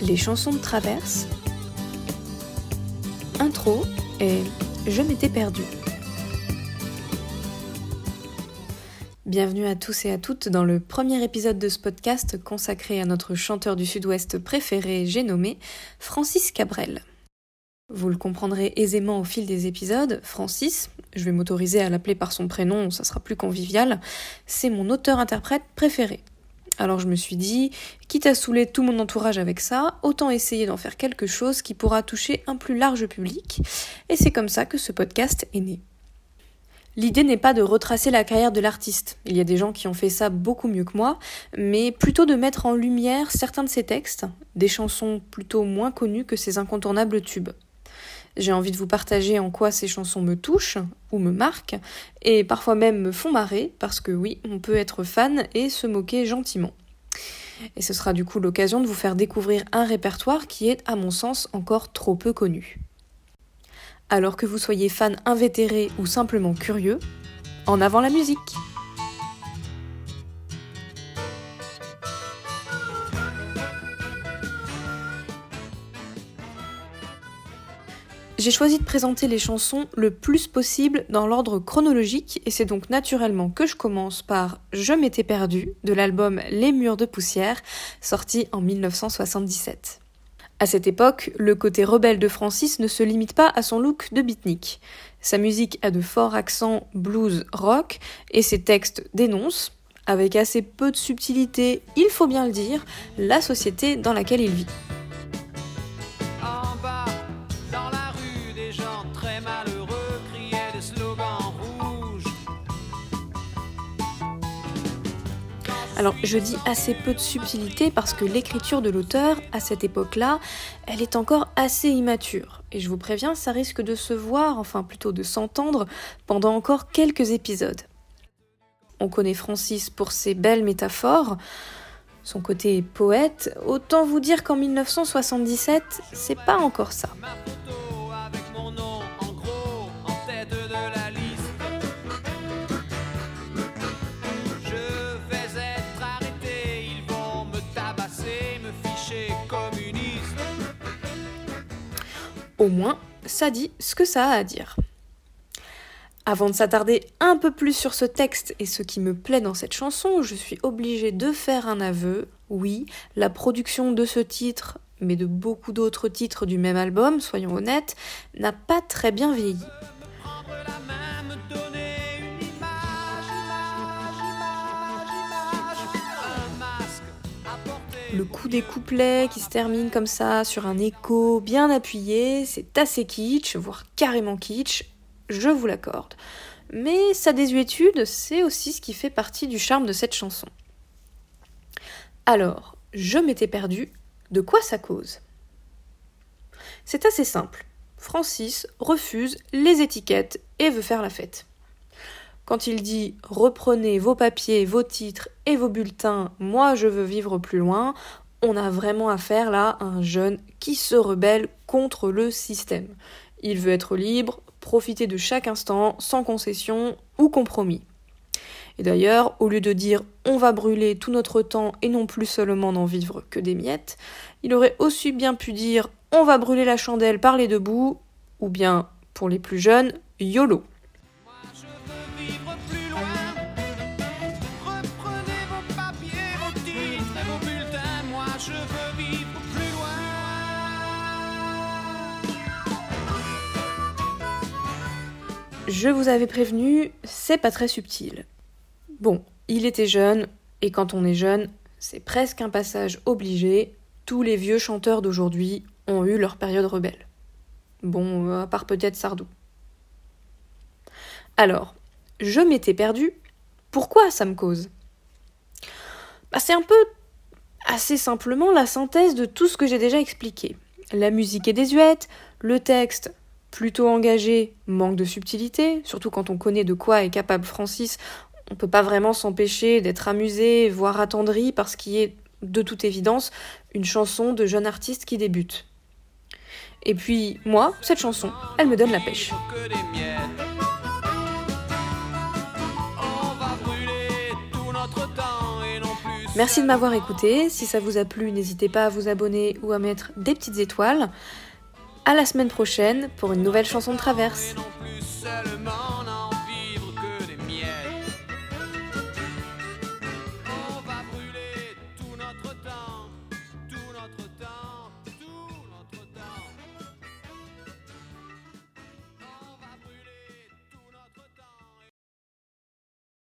Les chansons de traverse, intro et Je m'étais perdue. Bienvenue à tous et à toutes dans le premier épisode de ce podcast consacré à notre chanteur du sud-ouest préféré, j'ai nommé Francis Cabrel. Vous le comprendrez aisément au fil des épisodes, Francis, je vais m'autoriser à l'appeler par son prénom, ça sera plus convivial, c'est mon auteur-interprète préféré. Alors je me suis dit, quitte à saouler tout mon entourage avec ça, autant essayer d'en faire quelque chose qui pourra toucher un plus large public, et c'est comme ça que ce podcast est né. L'idée n'est pas de retracer la carrière de l'artiste, il y a des gens qui ont fait ça beaucoup mieux que moi, mais plutôt de mettre en lumière certains de ses textes, des chansons plutôt moins connues que ses incontournables tubes. J'ai envie de vous partager en quoi ces chansons me touchent ou me marquent, et parfois même me font marrer, parce que oui, on peut être fan et se moquer gentiment. Et ce sera du coup l'occasion de vous faire découvrir un répertoire qui est, à mon sens, encore trop peu connu. Alors que vous soyez fan invétéré ou simplement curieux, en avant la musique J'ai choisi de présenter les chansons le plus possible dans l'ordre chronologique et c'est donc naturellement que je commence par Je m'étais perdu de l'album Les murs de poussière sorti en 1977. À cette époque, le côté rebelle de Francis ne se limite pas à son look de beatnik. Sa musique a de forts accents blues rock et ses textes dénoncent, avec assez peu de subtilité, il faut bien le dire, la société dans laquelle il vit. Alors je dis assez peu de subtilité parce que l'écriture de l'auteur, à cette époque-là, elle est encore assez immature. Et je vous préviens, ça risque de se voir, enfin plutôt de s'entendre, pendant encore quelques épisodes. On connaît Francis pour ses belles métaphores, son côté poète, autant vous dire qu'en 1977, c'est pas encore ça. Au moins, ça dit ce que ça a à dire. Avant de s'attarder un peu plus sur ce texte et ce qui me plaît dans cette chanson, je suis obligée de faire un aveu. Oui, la production de ce titre, mais de beaucoup d'autres titres du même album, soyons honnêtes, n'a pas très bien vieilli. Le coup des couplets qui se termine comme ça sur un écho bien appuyé, c'est assez kitsch, voire carrément kitsch, je vous l'accorde. Mais sa désuétude, c'est aussi ce qui fait partie du charme de cette chanson. Alors, je m'étais perdu, de quoi ça cause? C'est assez simple. Francis refuse les étiquettes et veut faire la fête. Quand il dit reprenez vos papiers, vos titres et vos bulletins, moi je veux vivre plus loin, on a vraiment affaire là à un jeune qui se rebelle contre le système. Il veut être libre, profiter de chaque instant sans concession ou compromis. Et d'ailleurs, au lieu de dire on va brûler tout notre temps et non plus seulement n'en vivre que des miettes, il aurait aussi bien pu dire on va brûler la chandelle par les deux bouts, ou bien, pour les plus jeunes, YOLO. Je vous avais prévenu, c'est pas très subtil. Bon, il était jeune, et quand on est jeune, c'est presque un passage obligé. Tous les vieux chanteurs d'aujourd'hui ont eu leur période rebelle. Bon, à part peut-être Sardou. Alors, je m'étais perdu. Pourquoi ça me cause? Bah, C'est un peu assez simplement la synthèse de tout ce que j'ai déjà expliqué. La musique est désuète, le texte plutôt engagé, manque de subtilité, surtout quand on connaît de quoi est capable Francis, on peut pas vraiment s'empêcher d'être amusé, voire attendri par ce qui est, de toute évidence, une chanson de jeune artiste qui débute. Et puis, moi, cette chanson, elle me donne la pêche. Merci de m'avoir écouté. Si ça vous a plu, n'hésitez pas à vous abonner ou à mettre des petites étoiles. À la semaine prochaine pour une nouvelle chanson de traverse.